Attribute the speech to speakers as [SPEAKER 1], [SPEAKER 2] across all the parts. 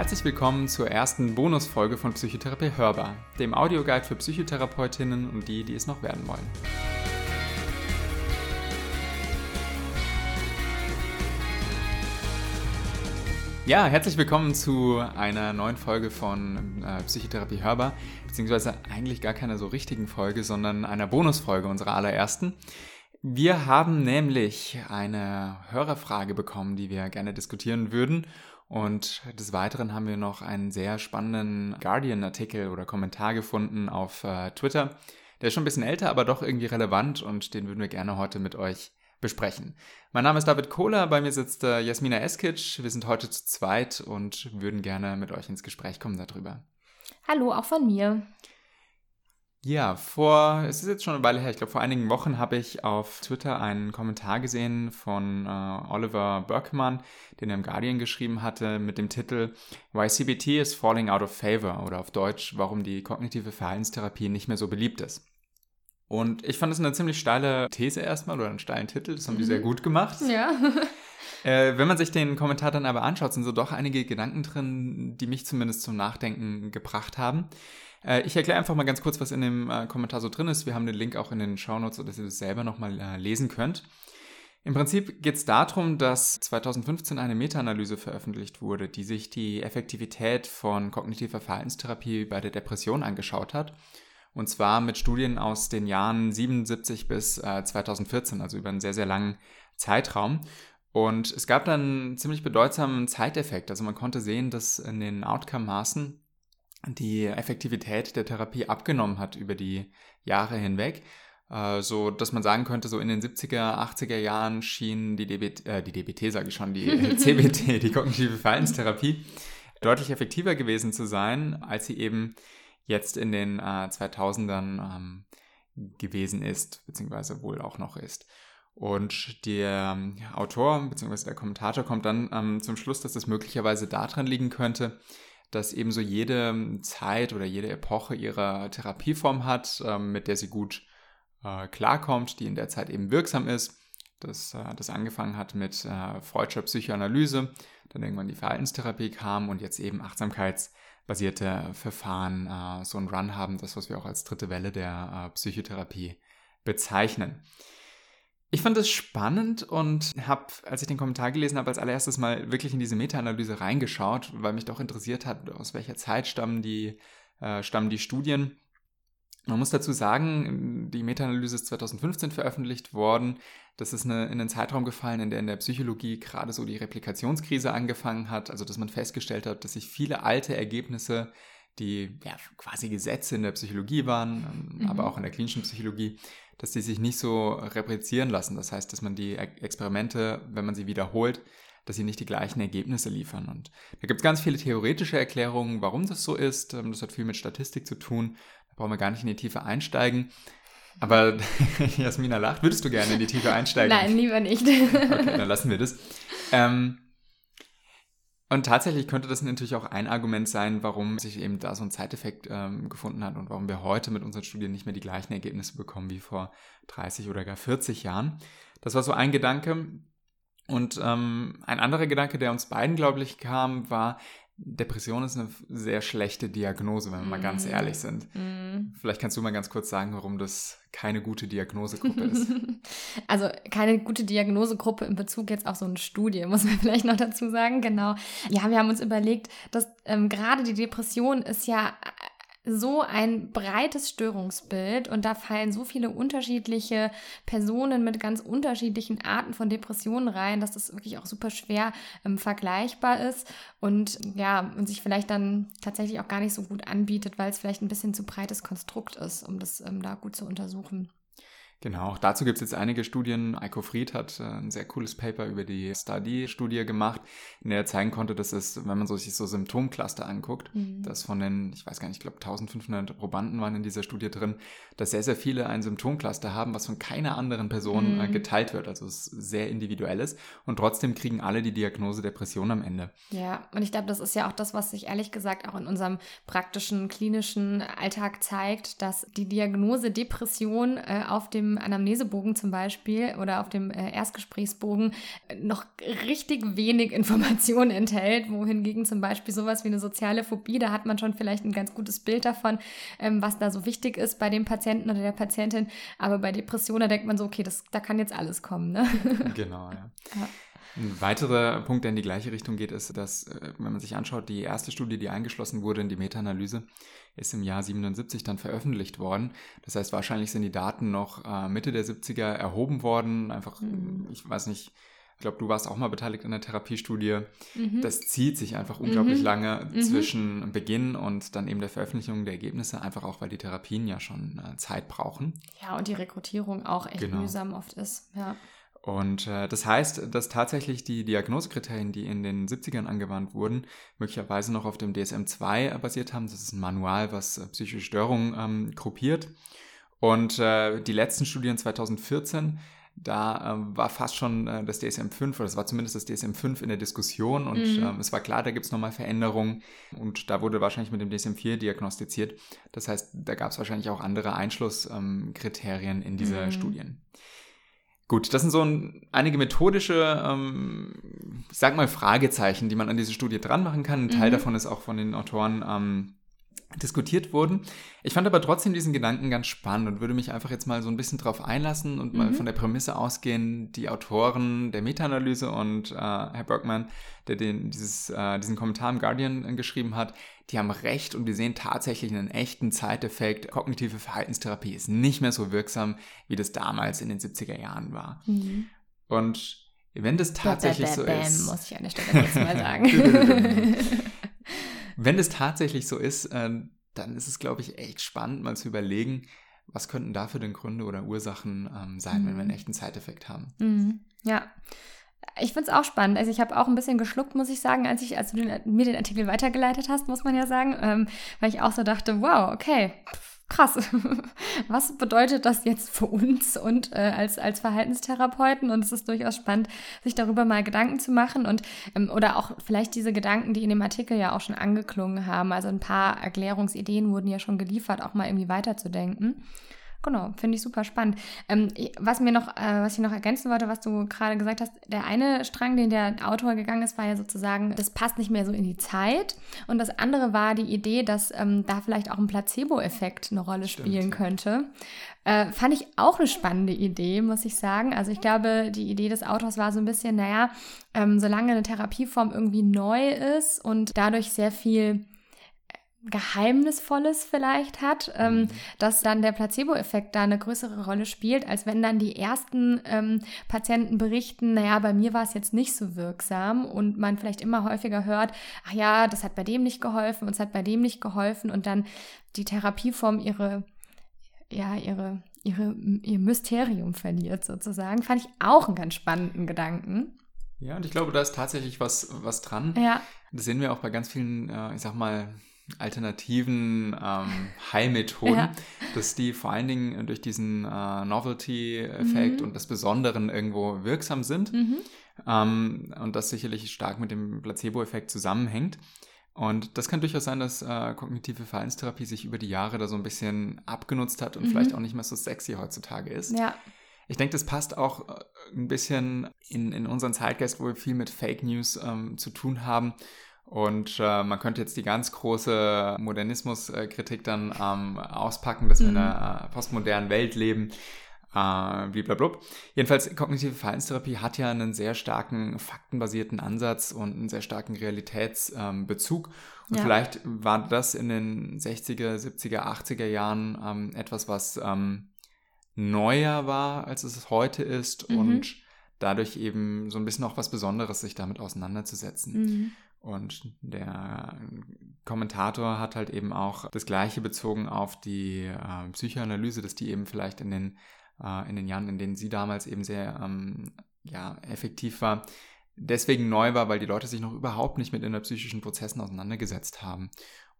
[SPEAKER 1] Herzlich willkommen zur ersten Bonusfolge von Psychotherapie Hörbar, dem Audioguide für Psychotherapeutinnen und die, die es noch werden wollen. Ja, herzlich willkommen zu einer neuen Folge von äh, Psychotherapie Hörbar, beziehungsweise eigentlich gar keiner so richtigen Folge, sondern einer Bonusfolge unserer allerersten. Wir haben nämlich eine Hörerfrage bekommen, die wir gerne diskutieren würden. Und des Weiteren haben wir noch einen sehr spannenden Guardian-Artikel oder Kommentar gefunden auf äh, Twitter. Der ist schon ein bisschen älter, aber doch irgendwie relevant und den würden wir gerne heute mit euch besprechen. Mein Name ist David Kohler, bei mir sitzt äh, Jasmina Eskic. Wir sind heute zu zweit und würden gerne mit euch ins Gespräch kommen darüber.
[SPEAKER 2] Hallo, auch von mir.
[SPEAKER 1] Ja, vor, es ist jetzt schon eine Weile her, ich glaube vor einigen Wochen habe ich auf Twitter einen Kommentar gesehen von äh, Oliver Berkman, den er im Guardian geschrieben hatte mit dem Titel Why CBT is Falling Out of Favor oder auf Deutsch, warum die kognitive Verhaltenstherapie nicht mehr so beliebt ist. Und ich fand es eine ziemlich steile These erstmal oder einen steilen Titel, das haben die sehr mhm. gut gemacht.
[SPEAKER 2] Ja.
[SPEAKER 1] Äh, wenn man sich den Kommentar dann aber anschaut, sind so doch einige Gedanken drin, die mich zumindest zum Nachdenken gebracht haben. Äh, ich erkläre einfach mal ganz kurz, was in dem äh, Kommentar so drin ist. Wir haben den Link auch in den Shownotes, sodass ihr das selber nochmal äh, lesen könnt. Im Prinzip geht es darum, dass 2015 eine Meta-Analyse veröffentlicht wurde, die sich die Effektivität von kognitiver Verhaltenstherapie bei der Depression angeschaut hat. Und zwar mit Studien aus den Jahren 77 bis äh, 2014, also über einen sehr, sehr langen Zeitraum. Und es gab dann einen ziemlich bedeutsamen Zeiteffekt. Also man konnte sehen, dass in den Outcome-Maßen die Effektivität der Therapie abgenommen hat über die Jahre hinweg. Äh, so dass man sagen könnte, so in den 70er, 80er Jahren schien die DBT, äh, die DBT sage ich schon, die CBT, die kognitive Verhaltenstherapie, deutlich effektiver gewesen zu sein, als sie eben jetzt in den äh, 2000ern ähm, gewesen ist, beziehungsweise wohl auch noch ist. Und der ähm, Autor bzw. der Kommentator kommt dann ähm, zum Schluss, dass es möglicherweise daran liegen könnte, dass ebenso jede ähm, Zeit oder jede Epoche ihre Therapieform hat, ähm, mit der sie gut äh, klarkommt, die in der Zeit eben wirksam ist. Das, äh, das angefangen hat mit äh, Freudscher Psychoanalyse, dann irgendwann die Verhaltenstherapie kam und jetzt eben achtsamkeitsbasierte Verfahren so einen Run haben, das, was wir auch als dritte Welle der Psychotherapie bezeichnen. Ich fand es spannend und habe, als ich den Kommentar gelesen habe, als allererstes mal wirklich in diese Meta-Analyse reingeschaut, weil mich doch interessiert hat, aus welcher Zeit stammen die, äh, stammen die Studien. Man muss dazu sagen, die Meta-Analyse ist 2015 veröffentlicht worden. Das ist eine, in einen Zeitraum gefallen, in der in der Psychologie gerade so die Replikationskrise angefangen hat. Also, dass man festgestellt hat, dass sich viele alte Ergebnisse die ja, quasi Gesetze in der Psychologie waren, mhm. aber auch in der klinischen Psychologie, dass die sich nicht so replizieren lassen. Das heißt, dass man die Experimente, wenn man sie wiederholt, dass sie nicht die gleichen Ergebnisse liefern. Und da gibt es ganz viele theoretische Erklärungen, warum das so ist. Ähm, das hat viel mit Statistik zu tun. Da brauchen wir gar nicht in die Tiefe einsteigen. Aber Jasmina lacht. Würdest du gerne in die Tiefe einsteigen?
[SPEAKER 2] Nein, lieber nicht.
[SPEAKER 1] okay, dann lassen wir das. Ähm, und tatsächlich könnte das natürlich auch ein Argument sein, warum sich eben da so ein Zeiteffekt ähm, gefunden hat und warum wir heute mit unseren Studien nicht mehr die gleichen Ergebnisse bekommen wie vor 30 oder gar 40 Jahren. Das war so ein Gedanke. Und ähm, ein anderer Gedanke, der uns beiden, glaube ich, kam, war, Depression ist eine sehr schlechte Diagnose, wenn wir mm. mal ganz mhm. ehrlich sind. Mm. Vielleicht kannst du mal ganz kurz sagen, warum das keine gute Diagnosegruppe ist.
[SPEAKER 2] Also keine gute Diagnosegruppe in Bezug jetzt auf so eine Studie, muss man vielleicht noch dazu sagen. Genau. Ja, wir haben uns überlegt, dass ähm, gerade die Depression ist ja so ein breites Störungsbild und da fallen so viele unterschiedliche Personen mit ganz unterschiedlichen Arten von Depressionen rein, dass das wirklich auch super schwer ähm, vergleichbar ist und ja, und sich vielleicht dann tatsächlich auch gar nicht so gut anbietet, weil es vielleicht ein bisschen zu breites Konstrukt ist, um das ähm, da gut zu untersuchen.
[SPEAKER 1] Genau, auch dazu gibt es jetzt einige Studien. Eiko Fried hat äh, ein sehr cooles Paper über die Study-Studie gemacht, in der er zeigen konnte, dass es, wenn man so sich so Symptomcluster anguckt, mhm. dass von den, ich weiß gar nicht, ich glaube 1500 Probanden waren in dieser Studie drin, dass sehr, sehr viele ein Symptomcluster haben, was von keiner anderen Person äh, mhm. geteilt wird. Also es ist sehr individuelles und trotzdem kriegen alle die Diagnose Depression am Ende.
[SPEAKER 2] Ja, und ich glaube, das ist ja auch das, was sich ehrlich gesagt auch in unserem praktischen, klinischen Alltag zeigt, dass die Diagnose Depression äh, auf dem dem Anamnesebogen zum Beispiel oder auf dem äh, Erstgesprächsbogen noch richtig wenig Informationen enthält, wohingegen zum Beispiel sowas wie eine soziale Phobie, da hat man schon vielleicht ein ganz gutes Bild davon, ähm, was da so wichtig ist bei dem Patienten oder der Patientin. Aber bei Depressionen, da denkt man so, okay, das, da kann jetzt alles kommen. Ne?
[SPEAKER 1] Genau, ja. ja. Ein weiterer Punkt, der in die gleiche Richtung geht, ist, dass, äh, wenn man sich anschaut, die erste Studie, die eingeschlossen wurde in die Meta-Analyse, ist im Jahr 77 dann veröffentlicht worden. Das heißt, wahrscheinlich sind die Daten noch äh, Mitte der 70er erhoben worden. Einfach, mhm. ich weiß nicht, ich glaube, du warst auch mal beteiligt an der Therapiestudie. Mhm. Das zieht sich einfach unglaublich mhm. lange mhm. zwischen Beginn und dann eben der Veröffentlichung der Ergebnisse, einfach auch, weil die Therapien ja schon äh, Zeit brauchen.
[SPEAKER 2] Ja, und die Rekrutierung auch echt genau. mühsam oft ist. Ja.
[SPEAKER 1] Und äh, das heißt, dass tatsächlich die Diagnosekriterien, die in den 70ern angewandt wurden, möglicherweise noch auf dem DSM-2 basiert haben. Das ist ein Manual, was äh, psychische Störungen ähm, gruppiert. Und äh, die letzten Studien 2014, da äh, war fast schon äh, das DSM-5, oder es war zumindest das DSM-5 in der Diskussion und mhm. ähm, es war klar, da gibt es nochmal Veränderungen und da wurde wahrscheinlich mit dem DSM-4 diagnostiziert. Das heißt, da gab es wahrscheinlich auch andere Einschlusskriterien ähm, in diese mhm. Studien. Gut, das sind so ein, einige methodische, ähm, ich sag mal, Fragezeichen, die man an diese Studie dran machen kann. Ein Teil mhm. davon ist auch von den Autoren ähm, diskutiert wurden. Ich fand aber trotzdem diesen Gedanken ganz spannend und würde mich einfach jetzt mal so ein bisschen drauf einlassen und mhm. mal von der Prämisse ausgehen, die Autoren der Meta-Analyse und äh, Herr Bergman, der den, dieses, äh, diesen Kommentar im Guardian äh, geschrieben hat, die haben recht und wir sehen tatsächlich einen echten Zeiteffekt. Kognitive Verhaltenstherapie ist nicht mehr so wirksam, wie das damals in den 70er Jahren war. Mhm. Und wenn das tatsächlich bam, bam, bam, so ist.
[SPEAKER 2] muss ich an der Stelle kurz mal sagen.
[SPEAKER 1] Wenn es tatsächlich so ist, äh, dann ist es, glaube ich, echt spannend, mal zu überlegen, was könnten dafür denn Gründe oder Ursachen ähm, sein, mhm. wenn wir einen mhm. echten Zeiteffekt haben.
[SPEAKER 2] Mhm. Ja. Ich finde es auch spannend. Also ich habe auch ein bisschen geschluckt, muss ich sagen, als ich, als du den, mir den Artikel weitergeleitet hast, muss man ja sagen, ähm, weil ich auch so dachte, wow, okay, krass, was bedeutet das jetzt für uns und äh, als, als Verhaltenstherapeuten? Und es ist durchaus spannend, sich darüber mal Gedanken zu machen und ähm, oder auch vielleicht diese Gedanken, die in dem Artikel ja auch schon angeklungen haben. Also ein paar Erklärungsideen wurden ja schon geliefert, auch mal irgendwie weiterzudenken. Genau, finde ich super spannend. Ähm, was mir noch, äh, was ich noch ergänzen wollte, was du gerade gesagt hast, der eine Strang, den der Autor gegangen ist, war ja sozusagen, das passt nicht mehr so in die Zeit. Und das andere war die Idee, dass ähm, da vielleicht auch ein Placebo-Effekt eine Rolle Stimmt. spielen könnte. Äh, fand ich auch eine spannende Idee, muss ich sagen. Also ich glaube, die Idee des Autors war so ein bisschen, naja, ähm, solange eine Therapieform irgendwie neu ist und dadurch sehr viel Geheimnisvolles vielleicht hat, ähm, mhm. dass dann der Placebo-Effekt da eine größere Rolle spielt, als wenn dann die ersten ähm, Patienten berichten, naja, bei mir war es jetzt nicht so wirksam und man vielleicht immer häufiger hört, ach ja, das hat bei dem nicht geholfen und es hat bei dem nicht geholfen und dann die Therapieform ihre, ja, ihre, ihre, ihr Mysterium verliert sozusagen. Fand ich auch einen ganz spannenden Gedanken.
[SPEAKER 1] Ja, und ich glaube, da ist tatsächlich was, was dran.
[SPEAKER 2] Ja.
[SPEAKER 1] Das sehen wir auch bei ganz vielen, äh, ich sag mal, alternativen ähm, Heilmethoden, ja. dass die vor allen Dingen durch diesen äh, Novelty-Effekt mhm. und das Besonderen irgendwo wirksam sind mhm. ähm, und das sicherlich stark mit dem Placebo-Effekt zusammenhängt. Und das kann durchaus sein, dass äh, kognitive Verhaltenstherapie sich über die Jahre da so ein bisschen abgenutzt hat und mhm. vielleicht auch nicht mehr so sexy heutzutage ist.
[SPEAKER 2] Ja.
[SPEAKER 1] Ich denke, das passt auch äh, ein bisschen in, in unseren Zeitgeist, wo wir viel mit Fake News ähm, zu tun haben und äh, man könnte jetzt die ganz große Modernismuskritik dann ähm, auspacken, dass mhm. wir in einer äh, postmodernen Welt leben. Äh, blablabla. Jedenfalls, kognitive Verhaltenstherapie hat ja einen sehr starken faktenbasierten Ansatz und einen sehr starken Realitätsbezug. Ähm, und ja. vielleicht war das in den 60er, 70er, 80er Jahren ähm, etwas, was ähm, neuer war, als es heute ist mhm. und dadurch eben so ein bisschen auch was Besonderes, sich damit auseinanderzusetzen. Mhm. Und der Kommentator hat halt eben auch das Gleiche bezogen auf die äh, Psychoanalyse, dass die eben vielleicht in den, äh, in den Jahren, in denen sie damals eben sehr ähm, ja, effektiv war, deswegen neu war, weil die Leute sich noch überhaupt nicht mit innerpsychischen Prozessen auseinandergesetzt haben.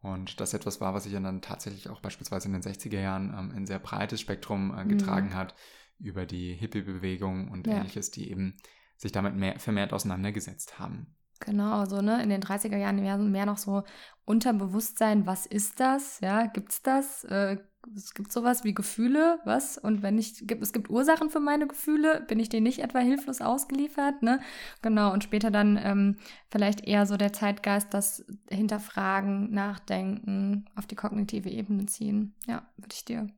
[SPEAKER 1] Und das etwas war, was sich dann tatsächlich auch beispielsweise in den 60er Jahren ähm, ein sehr breites Spektrum äh, getragen mhm. hat über die Hippie-Bewegung und ja. ähnliches, die eben sich damit mehr, vermehrt auseinandergesetzt haben.
[SPEAKER 2] Genau, so, ne, in den 30er Jahren mehr, mehr noch so Unterbewusstsein, was ist das? Ja, gibt's das? Äh, es gibt sowas wie Gefühle, was? Und wenn ich, es gibt Ursachen für meine Gefühle, bin ich denen nicht etwa hilflos ausgeliefert, ne? Genau, und später dann ähm, vielleicht eher so der Zeitgeist, das Hinterfragen, Nachdenken, auf die kognitive Ebene ziehen. Ja, würde ich dir,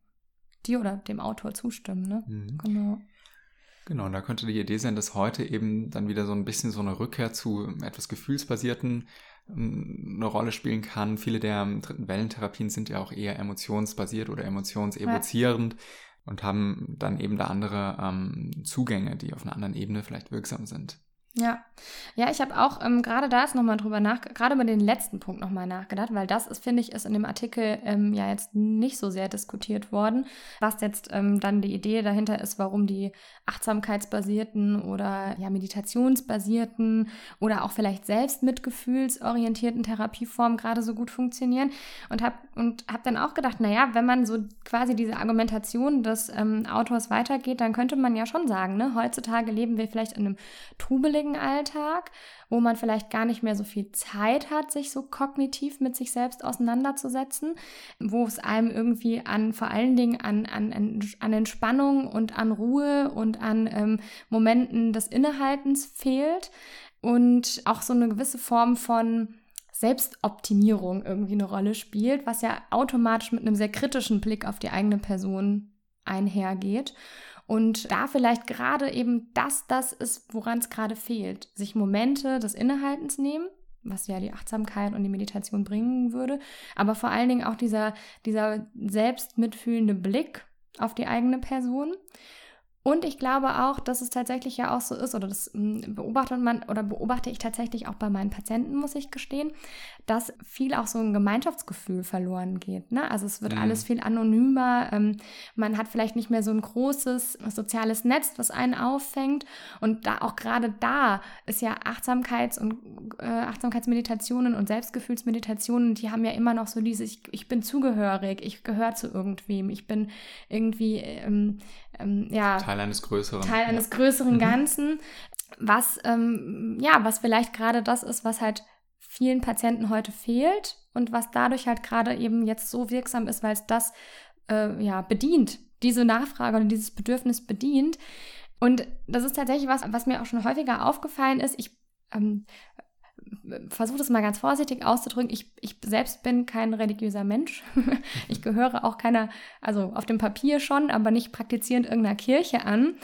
[SPEAKER 2] dir oder dem Autor zustimmen, ne? Mhm. Genau.
[SPEAKER 1] Genau, da könnte die Idee sein, dass heute eben dann wieder so ein bisschen so eine Rückkehr zu etwas gefühlsbasierten ähm, eine Rolle spielen kann. Viele der dritten Wellentherapien sind ja auch eher emotionsbasiert oder emotionsevozierend ja. und haben dann eben da andere ähm, Zugänge, die auf einer anderen Ebene vielleicht wirksam sind.
[SPEAKER 2] Ja, ja, ich habe auch ähm, gerade da ist nochmal drüber nach, gerade über den letzten Punkt nochmal nachgedacht, weil das ist, finde ich, ist in dem Artikel ähm, ja jetzt nicht so sehr diskutiert worden, was jetzt ähm, dann die Idee dahinter ist, warum die achtsamkeitsbasierten oder ja meditationsbasierten oder auch vielleicht selbst mitgefühlsorientierten Therapieformen gerade so gut funktionieren. Und habe und habe dann auch gedacht, naja, wenn man so quasi diese Argumentation des ähm, Autors weitergeht, dann könnte man ja schon sagen, ne, heutzutage leben wir vielleicht in einem trubeligen stressigen Alltag, wo man vielleicht gar nicht mehr so viel Zeit hat, sich so kognitiv mit sich selbst auseinanderzusetzen, wo es einem irgendwie an vor allen Dingen an, an, an Entspannung und an Ruhe und an ähm, Momenten des Innehaltens fehlt und auch so eine gewisse Form von Selbstoptimierung irgendwie eine Rolle spielt, was ja automatisch mit einem sehr kritischen Blick auf die eigene Person einhergeht. Und da vielleicht gerade eben das, das ist, woran es gerade fehlt. Sich Momente des Innehaltens nehmen, was ja die Achtsamkeit und die Meditation bringen würde, aber vor allen Dingen auch dieser, dieser selbstmitfühlende Blick auf die eigene Person und ich glaube auch, dass es tatsächlich ja auch so ist, oder das hm, beobachtet man oder beobachte ich tatsächlich auch bei meinen Patienten, muss ich gestehen, dass viel auch so ein Gemeinschaftsgefühl verloren geht. Ne? Also es wird mhm. alles viel anonymer. Ähm, man hat vielleicht nicht mehr so ein großes soziales Netz, was einen auffängt. Und da auch gerade da ist ja Achtsamkeits- und äh, Achtsamkeitsmeditationen und Selbstgefühlsmeditationen, die haben ja immer noch so dieses, ich, ich bin zugehörig, ich gehöre zu irgendwem, ich bin irgendwie ähm, ähm, ja,
[SPEAKER 1] Teil eines größeren.
[SPEAKER 2] Teil eines größeren mhm. Ganzen, was, ähm, ja, was vielleicht gerade das ist, was halt vielen Patienten heute fehlt und was dadurch halt gerade eben jetzt so wirksam ist, weil es das äh, ja bedient, diese Nachfrage und dieses Bedürfnis bedient. Und das ist tatsächlich was, was mir auch schon häufiger aufgefallen ist. Ich ähm, versuche das mal ganz vorsichtig auszudrücken, ich, ich selbst bin kein religiöser Mensch. ich gehöre auch keiner, also auf dem Papier schon, aber nicht praktizierend irgendeiner Kirche an.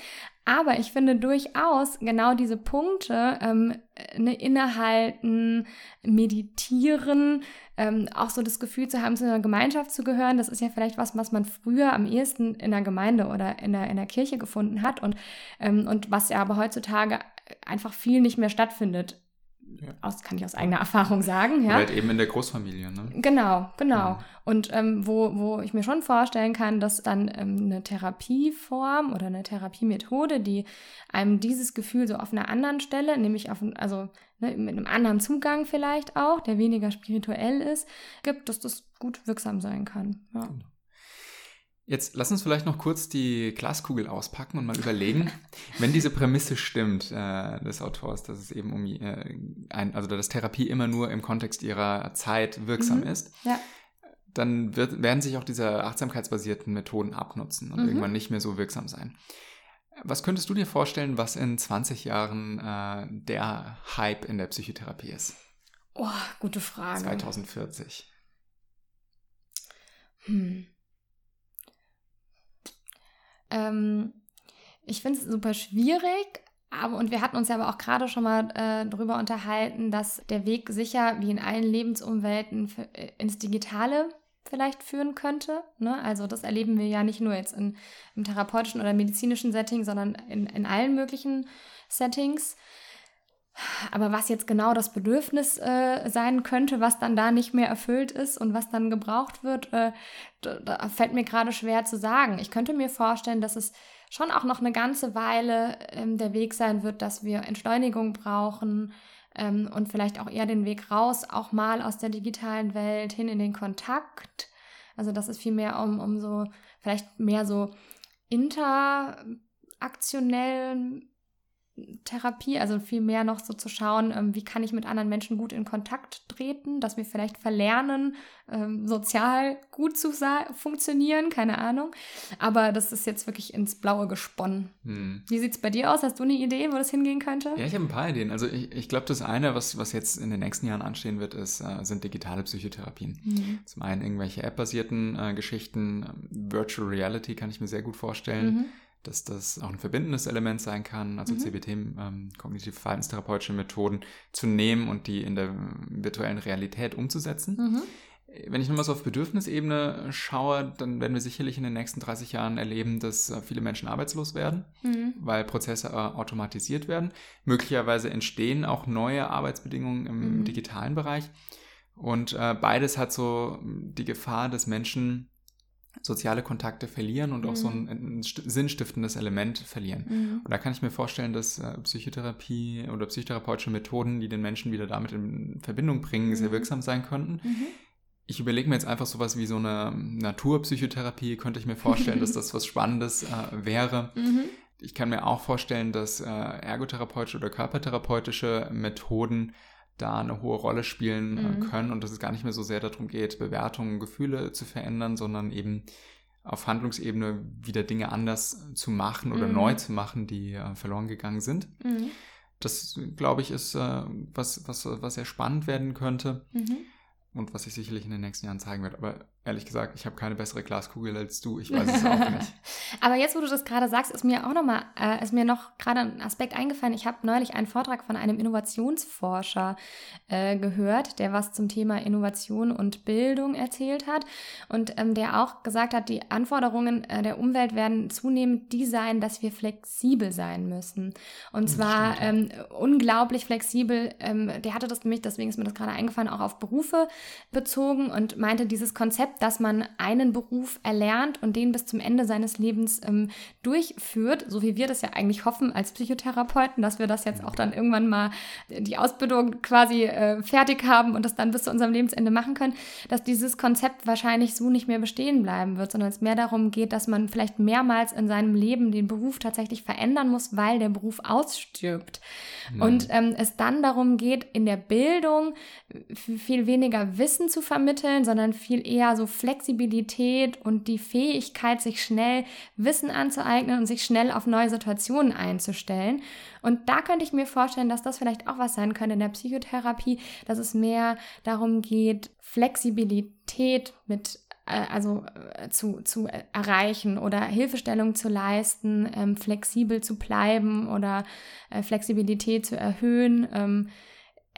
[SPEAKER 2] Aber ich finde durchaus genau diese Punkte, ähm, ne, innehalten, meditieren, ähm, auch so das Gefühl zu haben, zu einer Gemeinschaft zu gehören, das ist ja vielleicht was, was man früher am ehesten in der Gemeinde oder in der, in der Kirche gefunden hat und, ähm, und was ja aber heutzutage einfach viel nicht mehr stattfindet. Ja. Aus, kann ich aus eigener Erfahrung sagen. Ja. Oder
[SPEAKER 1] halt eben in der Großfamilie, ne?
[SPEAKER 2] Genau, genau. Ja. Und ähm, wo, wo ich mir schon vorstellen kann, dass dann ähm, eine Therapieform oder eine Therapiemethode, die einem dieses Gefühl so auf einer anderen Stelle, nämlich auf, also ne, mit einem anderen Zugang vielleicht auch, der weniger spirituell ist, gibt, dass das gut wirksam sein kann. Ja. Genau.
[SPEAKER 1] Jetzt lass uns vielleicht noch kurz die Glaskugel auspacken und mal überlegen, wenn diese Prämisse stimmt äh, des Autors, dass es eben um äh, ein, also dass Therapie immer nur im Kontext ihrer Zeit wirksam mhm. ist, ja. dann wird, werden sich auch diese achtsamkeitsbasierten Methoden abnutzen und mhm. irgendwann nicht mehr so wirksam sein. Was könntest du dir vorstellen, was in 20 Jahren äh, der Hype in der Psychotherapie ist?
[SPEAKER 2] Oh, gute Frage.
[SPEAKER 1] 2040.
[SPEAKER 2] Hm. Ähm, ich finde es super schwierig, aber, und wir hatten uns ja aber auch gerade schon mal äh, darüber unterhalten, dass der Weg sicher wie in allen Lebensumwelten für, äh, ins Digitale vielleicht führen könnte. Ne? Also das erleben wir ja nicht nur jetzt in, im therapeutischen oder medizinischen Setting, sondern in, in allen möglichen Settings. Aber was jetzt genau das Bedürfnis äh, sein könnte, was dann da nicht mehr erfüllt ist und was dann gebraucht wird, äh, da, da, fällt mir gerade schwer zu sagen. Ich könnte mir vorstellen, dass es schon auch noch eine ganze Weile ähm, der Weg sein wird, dass wir Entschleunigung brauchen ähm, und vielleicht auch eher den Weg raus, auch mal aus der digitalen Welt hin in den Kontakt. Also dass es vielmehr um, um so, vielleicht mehr so interaktionellen Therapie, also viel mehr noch so zu schauen, ähm, wie kann ich mit anderen Menschen gut in Kontakt treten, dass wir vielleicht verlernen, ähm, sozial gut zu funktionieren, keine Ahnung. Aber das ist jetzt wirklich ins Blaue gesponnen. Hm. Wie sieht es bei dir aus? Hast du eine Idee, wo das hingehen könnte?
[SPEAKER 1] Ja, ich habe ein paar Ideen. Also ich, ich glaube, das eine, was, was jetzt in den nächsten Jahren anstehen wird, ist, äh, sind digitale Psychotherapien. Mhm. Zum einen irgendwelche App-basierten äh, Geschichten, Virtual Reality kann ich mir sehr gut vorstellen. Mhm dass das auch ein verbindendes Element sein kann, also mhm. CBT, ähm, kognitive verhaltenstherapeutische Methoden zu nehmen und die in der virtuellen Realität umzusetzen. Mhm. Wenn ich nochmal so auf Bedürfnisebene schaue, dann werden wir sicherlich in den nächsten 30 Jahren erleben, dass äh, viele Menschen arbeitslos werden, mhm. weil Prozesse äh, automatisiert werden. Möglicherweise entstehen auch neue Arbeitsbedingungen im mhm. digitalen Bereich. Und äh, beides hat so die Gefahr, dass Menschen soziale Kontakte verlieren und mhm. auch so ein, mhm. ein, sinnstiftendes Element verlieren. Mhm. Und da kann ich mir vorstellen, dass äh, Psychotherapie oder psychotherapeutische Methoden, die den Menschen wieder damit in Verbindung bringen, mhm. sehr wirksam sein könnten. Mhm. Ich überlege mir jetzt einfach sowas wie so eine Naturpsychotherapie, könnte ich mir vorstellen, dass das was Spannendes äh, wäre. Mhm. Ich kann mir auch vorstellen, dass äh, ergotherapeutische oder körpertherapeutische Methoden da eine hohe Rolle spielen äh, mhm. können und dass es gar nicht mehr so sehr darum geht, Bewertungen, Gefühle zu verändern, sondern eben auf Handlungsebene wieder Dinge anders zu machen oder mhm. neu zu machen, die äh, verloren gegangen sind. Mhm. Das, glaube ich, ist äh, was, was, was sehr spannend werden könnte mhm. und was sich sicherlich in den nächsten Jahren zeigen wird. Aber ehrlich gesagt, ich habe keine bessere Glaskugel als du. Ich weiß es auch nicht.
[SPEAKER 2] Aber jetzt, wo du das gerade sagst, ist mir auch noch mal, äh, ist mir noch gerade ein Aspekt eingefallen. Ich habe neulich einen Vortrag von einem Innovationsforscher äh, gehört, der was zum Thema Innovation und Bildung erzählt hat und ähm, der auch gesagt hat, die Anforderungen äh, der Umwelt werden zunehmend die sein, dass wir flexibel sein müssen. Und zwar ähm, unglaublich flexibel. Ähm, der hatte das nämlich, deswegen ist mir das gerade eingefallen, auch auf Berufe bezogen und meinte, dieses Konzept dass man einen Beruf erlernt und den bis zum Ende seines Lebens ähm, durchführt, so wie wir das ja eigentlich hoffen als Psychotherapeuten, dass wir das jetzt auch dann irgendwann mal die Ausbildung quasi äh, fertig haben und das dann bis zu unserem Lebensende machen können, dass dieses Konzept wahrscheinlich so nicht mehr bestehen bleiben wird, sondern es mehr darum geht, dass man vielleicht mehrmals in seinem Leben den Beruf tatsächlich verändern muss, weil der Beruf ausstirbt. Mhm. Und ähm, es dann darum geht, in der Bildung viel weniger Wissen zu vermitteln, sondern viel eher so Flexibilität und die Fähigkeit, sich schnell Wissen anzueignen und sich schnell auf neue Situationen einzustellen. Und da könnte ich mir vorstellen, dass das vielleicht auch was sein könnte in der Psychotherapie, dass es mehr darum geht, Flexibilität mit äh, also äh, zu, zu erreichen oder Hilfestellung zu leisten, ähm, flexibel zu bleiben oder äh, Flexibilität zu erhöhen. Ähm,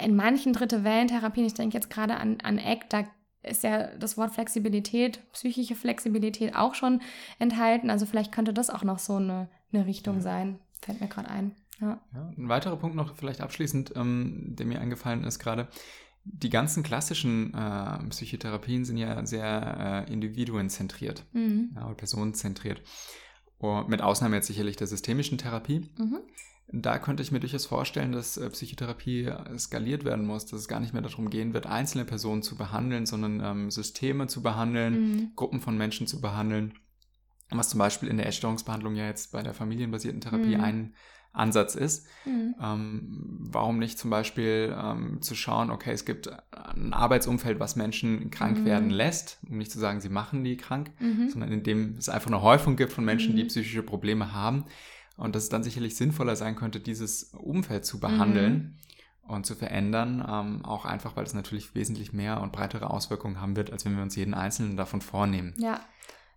[SPEAKER 2] in manchen dritte Wellentherapien, ich denke jetzt gerade an, an ECK, da ist ja das Wort Flexibilität, psychische Flexibilität auch schon enthalten. Also vielleicht könnte das auch noch so eine, eine Richtung ja. sein. Fällt mir gerade ein. Ja.
[SPEAKER 1] ja. ein weiterer Punkt noch vielleicht abschließend, ähm, der mir eingefallen ist gerade. Die ganzen klassischen äh, Psychotherapien sind ja sehr äh, individuenzentriert, mhm. ja, personenzentriert. Und mit Ausnahme jetzt sicherlich der systemischen Therapie. Mhm da könnte ich mir durchaus vorstellen, dass äh, Psychotherapie äh, skaliert werden muss, dass es gar nicht mehr darum gehen wird, einzelne Personen zu behandeln, sondern ähm, Systeme zu behandeln, mhm. Gruppen von Menschen zu behandeln. Was zum Beispiel in der Essstörungsbehandlung ja jetzt bei der familienbasierten Therapie mhm. ein Ansatz ist. Mhm. Ähm, warum nicht zum Beispiel ähm, zu schauen, okay, es gibt ein Arbeitsumfeld, was Menschen krank mhm. werden lässt, um nicht zu sagen, sie machen die krank, mhm. sondern in dem es einfach eine Häufung gibt von Menschen, die mhm. psychische Probleme haben und dass es dann sicherlich sinnvoller sein könnte, dieses Umfeld zu behandeln mhm. und zu verändern, ähm, auch einfach, weil es natürlich wesentlich mehr und breitere Auswirkungen haben wird, als wenn wir uns jeden einzelnen davon vornehmen.
[SPEAKER 2] Ja.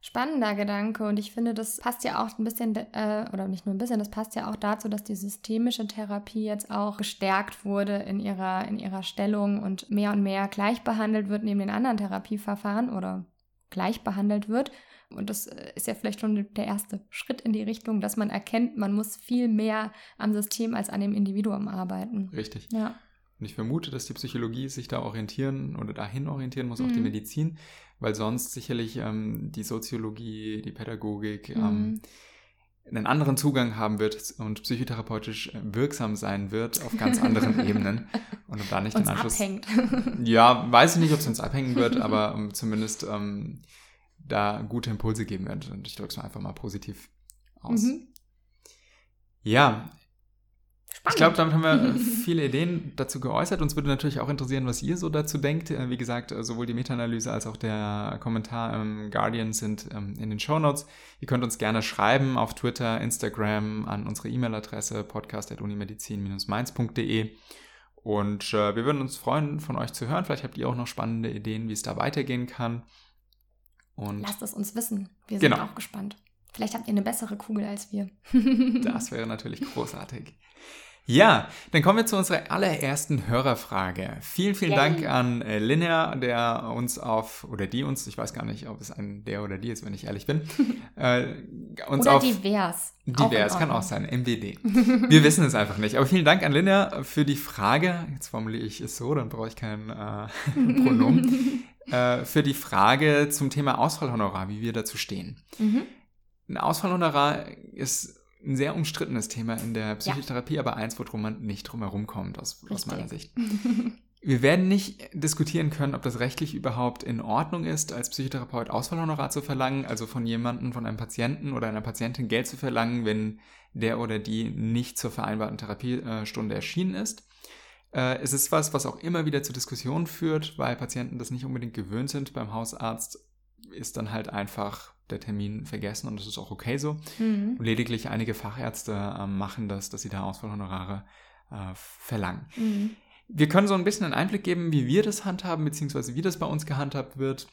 [SPEAKER 2] Spannender Gedanke und ich finde, das passt ja auch ein bisschen, äh, oder nicht nur ein bisschen, das passt ja auch dazu, dass die systemische Therapie jetzt auch gestärkt wurde in ihrer, in ihrer Stellung und mehr und mehr gleich behandelt wird neben den anderen Therapieverfahren oder gleich behandelt wird. Und das äh, ist ja vielleicht schon der erste Schritt in die Richtung, dass man erkennt, man muss viel mehr am System als an dem Individuum arbeiten.
[SPEAKER 1] Richtig. Ja. Und ich vermute, dass die Psychologie sich da orientieren oder dahin orientieren muss, mhm. auch die mhm. Medizin, weil sonst sicherlich ähm, die Soziologie, die Pädagogik ähm, mhm. ähm, einen anderen Zugang haben wird und psychotherapeutisch wirksam sein wird auf ganz anderen Ebenen. Und um da nicht uns den Anschluss. Abhängt. ja, weiß ich nicht, ob es uns abhängen wird, aber um, zumindest ähm, da gute Impulse geben wird. Und ich drücke es einfach mal positiv aus. Mhm. Ja, Ich glaube, damit haben wir viele Ideen dazu geäußert. Uns würde natürlich auch interessieren, was ihr so dazu denkt. Äh, wie gesagt, äh, sowohl die Meta-Analyse als auch der Kommentar im Guardian sind ähm, in den Show Notes. Ihr könnt uns gerne schreiben auf Twitter, Instagram, an unsere E-Mail-Adresse podcast.unimedizin-mainz.de. Und äh, wir würden uns freuen, von euch zu hören. Vielleicht habt ihr auch noch spannende Ideen, wie es da weitergehen kann.
[SPEAKER 2] Und Lasst es uns wissen. Wir sind
[SPEAKER 1] genau.
[SPEAKER 2] auch gespannt. Vielleicht habt ihr eine bessere Kugel als wir.
[SPEAKER 1] das wäre natürlich großartig. Ja, dann kommen wir zu unserer allerersten Hörerfrage. Vielen, vielen Yay. Dank an äh, Linnea, der uns auf, oder die uns, ich weiß gar nicht, ob es ein der oder die ist, wenn ich ehrlich bin, äh, uns
[SPEAKER 2] oder
[SPEAKER 1] auf...
[SPEAKER 2] divers.
[SPEAKER 1] Divers, kann auch sein, MWD. Wir wissen es einfach nicht. Aber vielen Dank an Linnea für die Frage. Jetzt formuliere ich es so, dann brauche ich kein äh, Pronomen. äh, für die Frage zum Thema Ausfallhonorar, wie wir dazu stehen. Mhm. Ein Ausfallhonorar ist ein sehr umstrittenes Thema in der Psychotherapie, ja. aber eins, worum man nicht drum herum kommt, aus, aus meiner Sicht. Wir werden nicht diskutieren können, ob das rechtlich überhaupt in Ordnung ist, als Psychotherapeut Ausfallhonorar zu verlangen, also von jemandem, von einem Patienten oder einer Patientin Geld zu verlangen, wenn der oder die nicht zur vereinbarten Therapiestunde erschienen ist. Äh, es ist was, was auch immer wieder zu Diskussionen führt, weil Patienten das nicht unbedingt gewöhnt sind. Beim Hausarzt ist dann halt einfach der Termin vergessen und das ist auch okay so. Mhm. lediglich einige Fachärzte äh, machen das, dass sie da Ausfallhonorare äh, verlangen. Mhm. Wir können so ein bisschen einen Einblick geben, wie wir das handhaben, beziehungsweise wie das bei uns gehandhabt wird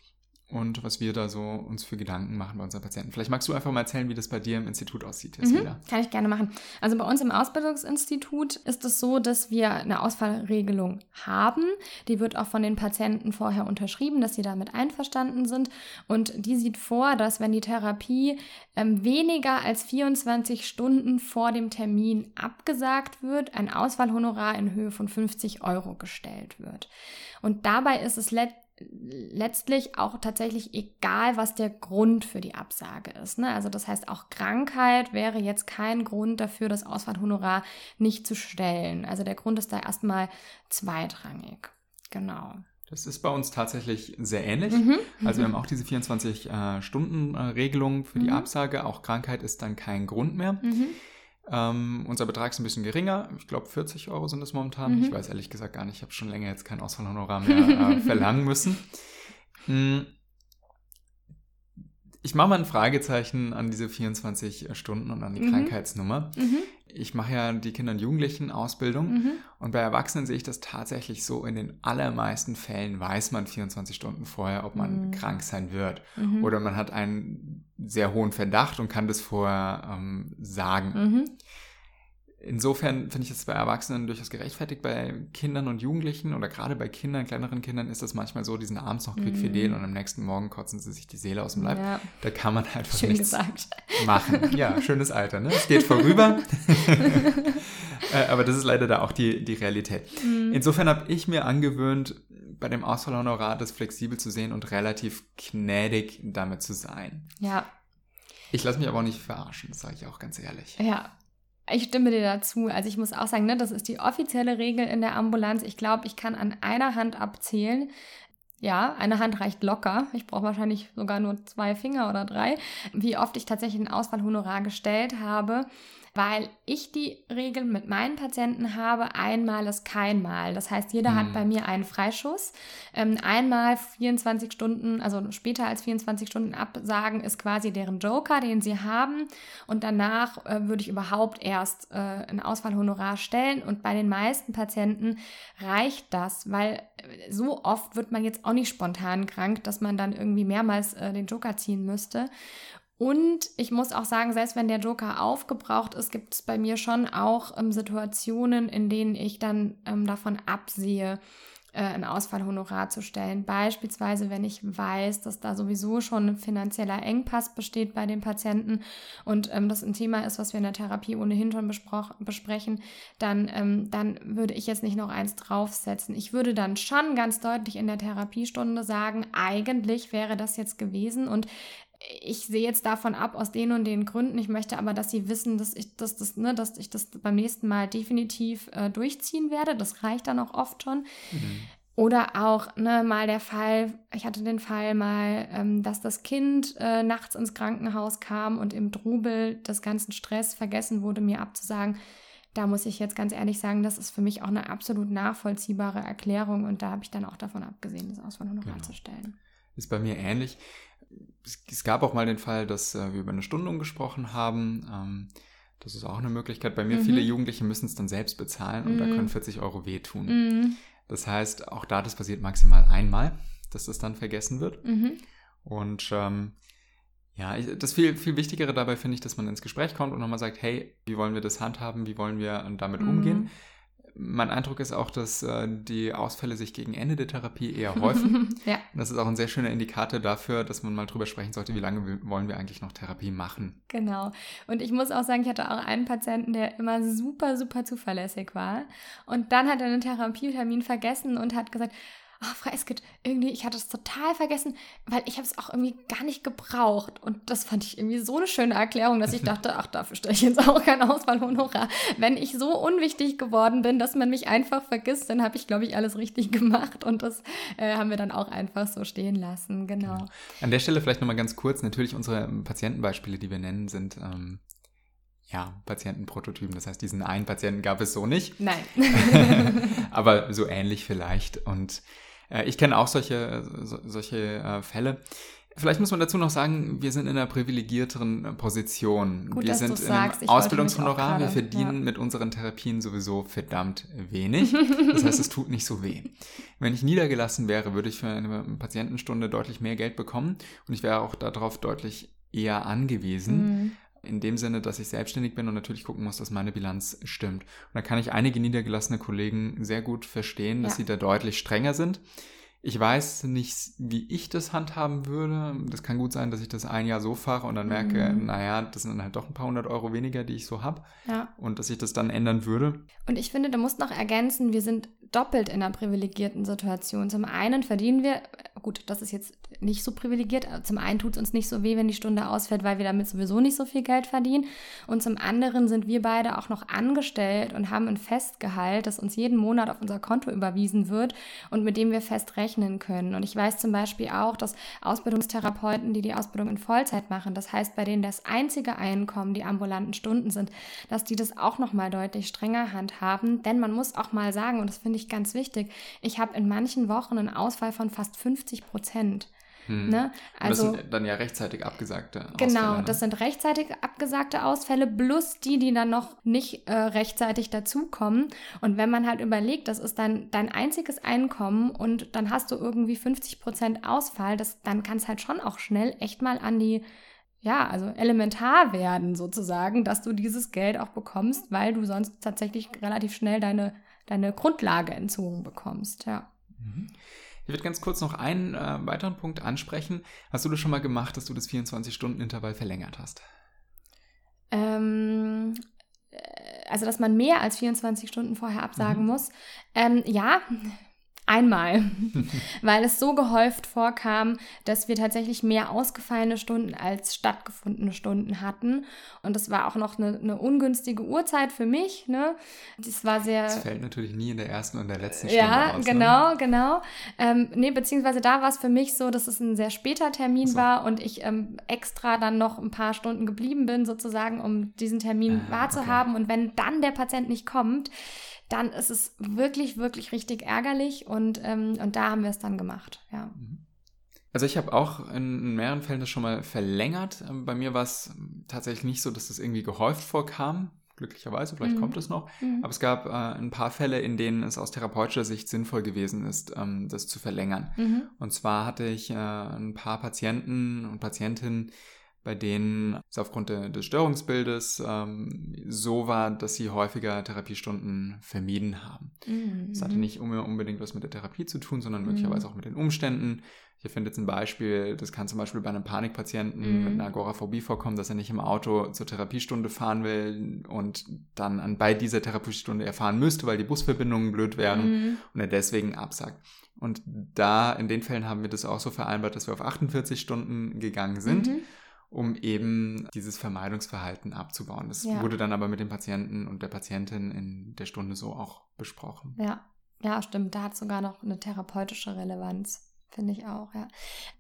[SPEAKER 1] und was wir da so uns für Gedanken machen bei unseren Patienten. Vielleicht magst du einfach mal erzählen, wie das bei dir im Institut aussieht,
[SPEAKER 2] Mhm, kann ich gerne machen. Also bei uns im Ausbildungsinstitut ist es so, dass wir eine Ausfallregelung haben. Die wird auch von den Patienten vorher unterschrieben, dass sie damit einverstanden sind. Und die sieht vor, dass wenn die Therapie ähm, weniger als 24 Stunden vor dem Termin abgesagt wird, ein Ausfallhonorar in Höhe von 50 Euro gestellt wird. Und dabei ist es letztendlich letztlich auch tatsächlich egal, was der Grund für die Absage ist. Ne? Also das heißt, auch Krankheit wäre jetzt kein Grund dafür, das Ausfallhonorar nicht zu stellen. Also der Grund ist da erstmal zweitrangig. Genau.
[SPEAKER 1] Das ist bei uns tatsächlich sehr ähnlich. Mhm. Also wir haben auch diese 24-Stunden-Regelung äh, für die mhm. Absage. Auch Krankheit ist dann kein Grund mehr. Mhm. Ähm, unser Betrag ist ein bisschen geringer. Ich glaube, 40 Euro sind es momentan. Mhm. Ich weiß ehrlich gesagt gar nicht. Ich habe schon länger jetzt kein Ausfallhonorar mehr äh, verlangen müssen. Hm. Ich mache mal ein Fragezeichen an diese 24 Stunden und an die mhm. Krankheitsnummer. Mhm. Ich mache ja die Kinder- und Jugendlichen-Ausbildung mhm. und bei Erwachsenen sehe ich das tatsächlich so, in den allermeisten Fällen weiß man 24 Stunden vorher, ob man mhm. krank sein wird. Mhm. Oder man hat einen sehr hohen Verdacht und kann das vorher ähm, sagen. Insofern finde ich es bei Erwachsenen durchaus gerechtfertigt. Bei Kindern und Jugendlichen oder gerade bei Kindern, kleineren Kindern ist das manchmal so, die sind abends noch quickfidel mhm. und am nächsten Morgen kotzen sie sich die Seele aus dem Leib. Ja. Da kann man einfach Schön nichts gesagt. machen. Ja, schönes Alter, ne? Es geht vorüber. Äh, aber das ist leider da auch die, die Realität. Mhm. Insofern habe ich mir angewöhnt, bei dem Ausfallhonorar das flexibel zu sehen und relativ gnädig damit zu sein.
[SPEAKER 2] Ja.
[SPEAKER 1] Ich lasse mich aber auch nicht verarschen, das sage ich auch ganz ehrlich.
[SPEAKER 2] Ja, ich stimme dir dazu. Also ich muss auch sagen, ne, das ist die offizielle Regel in der Ambulanz. Ich glaube, ich kann an einer Hand abzählen. Ja, eine Hand reicht locker. Ich brauche wahrscheinlich sogar nur zwei Finger oder drei, wie oft ich tatsächlich ein Auswahlhonorar gestellt habe weil ich die Regel mit meinen Patienten habe, einmal ist kein Mal. Das heißt, jeder hm. hat bei mir einen Freischuss. Ähm, einmal 24 Stunden, also später als 24 Stunden absagen, ist quasi deren Joker, den sie haben. Und danach äh, würde ich überhaupt erst äh, ein Ausfallhonorar stellen. Und bei den meisten Patienten reicht das, weil äh, so oft wird man jetzt auch nicht spontan krank, dass man dann irgendwie mehrmals äh, den Joker ziehen müsste. Und ich muss auch sagen, selbst wenn der Joker aufgebraucht ist, gibt es bei mir schon auch ähm, Situationen, in denen ich dann ähm, davon absehe, äh, ein Ausfallhonorar zu stellen. Beispielsweise, wenn ich weiß, dass da sowieso schon ein finanzieller Engpass besteht bei den Patienten und ähm, das ein Thema ist, was wir in der Therapie ohnehin schon besprechen, dann, ähm, dann würde ich jetzt nicht noch eins draufsetzen. Ich würde dann schon ganz deutlich in der Therapiestunde sagen, eigentlich wäre das jetzt gewesen und ich sehe jetzt davon ab aus den und den Gründen. Ich möchte aber, dass sie wissen, dass ich, dass das, ne, dass ich das beim nächsten Mal definitiv äh, durchziehen werde. Das reicht dann auch oft schon. Mhm. Oder auch ne, mal der Fall, ich hatte den Fall mal, ähm, dass das Kind äh, nachts ins Krankenhaus kam und im Trubel des ganzen Stress vergessen wurde, mir abzusagen, da muss ich jetzt ganz ehrlich sagen, das ist für mich auch eine absolut nachvollziehbare Erklärung und da habe ich dann auch davon abgesehen, das Auswahlhonorar genau. zu stellen.
[SPEAKER 1] Ist bei mir ähnlich. Es, gab auch mal den Fall, dass äh, wir über eine Stundung gesprochen haben. Ähm, das ist auch eine Möglichkeit. Bei mir, mhm. viele Jugendliche müssen es dann selbst bezahlen und mhm. da können 40 Euro wehtun. Mhm. Das heißt, auch da, das passiert maximal einmal, dass das dann vergessen wird. Mhm. Und ähm, ja, ich, das viel, viel Wichtigere dabei finde ich, dass man ins Gespräch kommt und nochmal sagt, hey, wie wollen wir das handhaben, wie wollen wir damit mhm. umgehen? Mein Eindruck ist auch, dass äh, die Ausfälle sich gegen Ende der Therapie eher häufen. ja. Das ist auch ein sehr schöner Indikator dafür, dass man mal drüber sprechen sollte, wie lange wollen wir eigentlich noch Therapie machen.
[SPEAKER 2] Genau. Und ich muss auch sagen, ich hatte auch einen Patienten, der immer super, super zuverlässig war. Und dann hat er einen Therapietermin vergessen und hat gesagt, oh, Frau Eskett, irgendwie, ich hatte es total vergessen, weil ich habe es auch irgendwie gar nicht gebraucht. Und das fand ich irgendwie so eine schöne Erklärung, dass ich dachte, ach, dafür stelle ich jetzt auch kein Auswahlhonorar. Wenn ich so unwichtig geworden bin, dass man mich einfach vergisst, dann habe ich, glaube ich, alles richtig gemacht. Und das äh, haben wir dann auch einfach so stehen lassen, genau. genau.
[SPEAKER 1] An der Stelle vielleicht nochmal ganz kurz, natürlich unsere Patientenbeispiele, die wir nennen, sind ähm, ja, Patientenprototypen. Das heißt, diesen einen Patienten gab es so nicht.
[SPEAKER 2] Nein.
[SPEAKER 1] Aber so ähnlich vielleicht. Und ich kenne auch solche, so, solche äh, Fälle. Vielleicht muss man dazu noch sagen, wir sind in einer privilegierteren äh, Position.
[SPEAKER 2] Gut,
[SPEAKER 1] wir sind in einem Ausbildungshonorar, wir verdienen ja. mit unseren Therapien sowieso verdammt wenig. Das heißt, es tut nicht so weh. Wenn ich niedergelassen wäre, würde ich für eine Patientenstunde deutlich mehr Geld bekommen und ich wäre auch darauf deutlich eher angewiesen. Mhm. In dem Sinne, dass ich selbstständig bin und natürlich gucken muss, dass meine Bilanz stimmt. Und da kann ich einige niedergelassene Kollegen sehr gut verstehen, dass ja. sie da deutlich strenger sind. Ich weiß nicht, wie ich das handhaben würde. Das kann gut sein, dass ich das ein Jahr so fahre und dann merke, mhm. naja, das sind dann halt doch ein paar hundert Euro weniger, die ich so habe. Ja. Und dass ich das dann ändern würde.
[SPEAKER 2] Und ich finde, du musst noch ergänzen, wir sind doppelt in einer privilegierten Situation. Zum einen verdienen wir, gut, das ist jetzt nicht so privilegiert. Zum einen tut es uns nicht so weh, wenn die Stunde ausfällt, weil wir damit sowieso nicht so viel Geld verdienen. Und zum anderen sind wir beide auch noch angestellt und haben ein Festgehalt, das uns jeden Monat auf unser Konto überwiesen wird und mit dem wir fest rechnen können. Und ich weiß zum Beispiel auch, dass Ausbildungstherapeuten, die die Ausbildung in Vollzeit machen, das heißt, bei denen das einzige Einkommen die ambulanten Stunden sind, dass die das auch noch mal deutlich strenger handhaben. Denn man muss auch mal sagen, und das finde ich ganz wichtig, ich habe in manchen Wochen einen Ausfall von fast 50 Prozent.
[SPEAKER 1] Hm. Ne? Also, das sind dann ja rechtzeitig abgesagte
[SPEAKER 2] Ausfälle. Genau, ne? das sind rechtzeitig abgesagte Ausfälle plus die, die dann noch nicht äh, rechtzeitig dazukommen. Und wenn man halt überlegt, das ist dann dein einziges Einkommen und dann hast du irgendwie 50 Prozent Ausfall, das, dann kann es halt schon auch schnell echt mal an die ja, also elementar werden sozusagen, dass du dieses Geld auch bekommst, weil du sonst tatsächlich relativ schnell deine, deine Grundlage entzogen bekommst, ja. Mhm.
[SPEAKER 1] Ich würde ganz kurz noch einen äh, weiteren Punkt ansprechen. Hast du das schon mal gemacht, dass du das 24-Stunden-Intervall verlängert hast?
[SPEAKER 2] Ähm, äh, also, dass man mehr als 24 Stunden vorher absagen mhm. muss. Ähm, ja, Einmal, weil es so gehäuft vorkam, dass wir tatsächlich mehr ausgefallene Stunden als stattgefundene Stunden hatten. Und das war auch noch eine, eine ungünstige Uhrzeit für mich. Ne? Das war sehr. Das
[SPEAKER 1] fällt natürlich nie in der ersten und der letzten Stunde.
[SPEAKER 2] Ja, aus, ne? genau, ne? genau. Ähm, nee, beziehungsweise da war es für mich so, dass es ein sehr später Termin so. war und ich ähm, extra dann noch ein paar Stunden geblieben bin, sozusagen, um diesen Termin ah, wahrzuhaben. Okay. Und wenn dann der Patient nicht kommt, dann ist es wirklich, wirklich richtig ärgerlich und, ähm, und da haben wir es dann gemacht, ja. Mhm.
[SPEAKER 1] Also ich habe auch in mehreren Fällen das schon mal verlängert. Ähm, bei mir war es tatsächlich nicht so, dass das irgendwie gehäuft vorkam. Glücklicherweise, vielleicht mhm. kommt es noch. Mhm. Aber es gab äh, ein paar Fälle, in denen es aus therapeutischer Sicht sinnvoll gewesen ist, ähm, das zu verlängern. Mhm. Und zwar hatte ich äh, ein paar Patienten und Patientinnen, bei denen es aufgrund de, des Störungsbildes ähm, so war, dass sie häufiger Therapiestunden vermieden haben. Mhm. Das hatte nicht unbedingt was mit der Therapie zu tun, sondern möglicherweise mhm. auch mit den Umständen. Ich finde jetzt ein Beispiel, das kann zum Beispiel bei einem Panikpatienten mhm. mit einer Agoraphobie vorkommen, dass er nicht im Auto zur Therapiestunde fahren will und dann an, bei dieser Therapiestunde erfahren müsste, weil die Busverbindungen blöd wären mhm. und er deswegen absagt. Und da, in den Fällen haben wir das auch so vereinbart, dass wir auf 48 Stunden gegangen sind. Um eben dieses Vermeidungsverhalten abzubauen. Das ja. wurde dann aber mit dem Patienten und der Patientin in der Stunde so auch besprochen.
[SPEAKER 2] Ja, ja, stimmt. Da hat sogar noch eine therapeutische Relevanz. Finde ich auch, ja.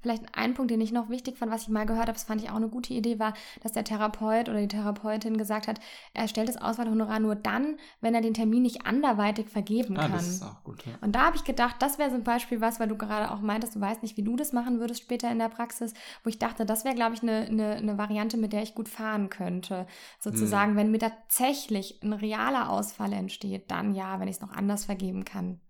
[SPEAKER 2] Vielleicht ein Punkt, den ich noch wichtig fand, was ich mal gehört habe, das fand ich auch eine gute Idee, war, dass der Therapeut oder die Therapeutin gesagt hat, er stellt das Auswahlhonorar nur dann, wenn er den Termin nicht anderweitig vergeben ah, kann. Das ist auch gut, ja. Und da habe ich gedacht, das wäre so ein Beispiel was, weil du gerade auch meintest, du weißt nicht, wie du das machen würdest später in der Praxis, wo ich dachte, das wäre, glaube ich, eine, eine, eine, Variante, mit der ich gut fahren könnte. Sozusagen, hm. wenn mir tatsächlich ein realer Ausfall entsteht, dann ja, wenn ich es noch anders vergeben kann.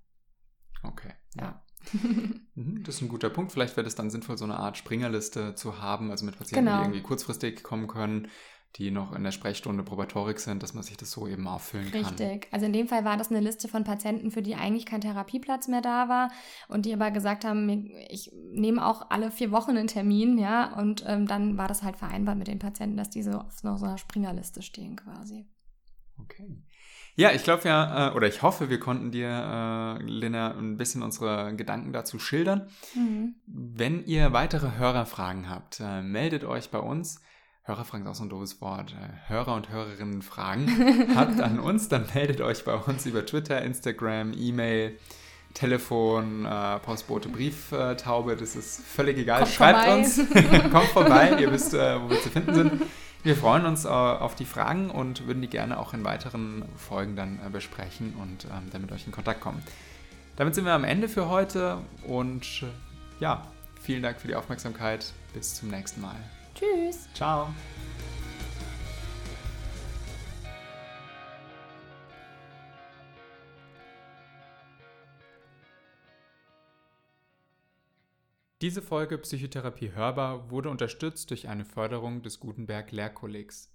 [SPEAKER 1] Okay. ja. ja. Mhm, das ist ein guter Punkt. Vielleicht wäre es dann sinnvoll, so eine Art Springerliste zu haben, also mit Patienten, genau. die irgendwie kurzfristig kommen können, die noch in der Sprechstunde Probatorik sind, dass man sich das so eben auffüllen
[SPEAKER 2] Richtig.
[SPEAKER 1] kann.
[SPEAKER 2] Richtig. Also in dem Fall war das eine Liste von Patienten, für die eigentlich kein Therapieplatz mehr da war und die aber gesagt haben, ich nehme auch alle vier Wochen einen Termin, ja, und ähm, dann war das halt vereinbart mit den Patienten, dass diese auf so einer Springerliste stehen quasi.
[SPEAKER 1] Okay. Ja, ich glaube ja, äh, oder ich hoffe, wir konnten dir, äh, Lena, ein bisschen unsere Gedanken dazu schildern. Mhm. Wenn ihr weitere Hörerfragen habt, äh, meldet euch bei uns. Hörerfragen ist auch so ein doofes Wort. Äh, Hörer und Hörerinnen Fragen habt an uns, dann meldet euch bei uns über Twitter, Instagram, E-Mail. Telefon, äh, Postbote, Brieftaube, das ist völlig egal. Kommt Schreibt vorbei. uns, kommt vorbei, ihr wisst, äh, wo wir zu finden sind. Wir freuen uns äh, auf die Fragen und würden die gerne auch in weiteren Folgen dann äh, besprechen und ähm, dann mit euch in Kontakt kommen. Damit sind wir am Ende für heute und äh, ja, vielen Dank für die Aufmerksamkeit. Bis zum nächsten Mal.
[SPEAKER 2] Tschüss.
[SPEAKER 1] Ciao. Diese Folge Psychotherapie hörbar wurde unterstützt durch eine Förderung des Gutenberg Lehrkollegs.